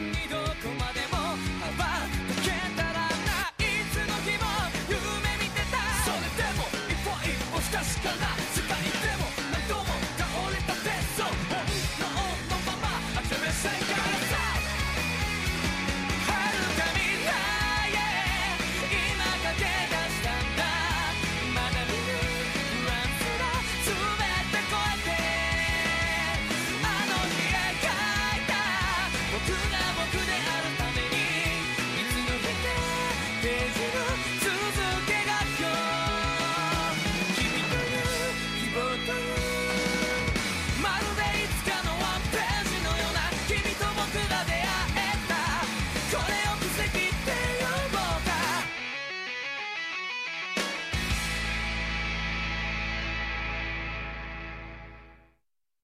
need me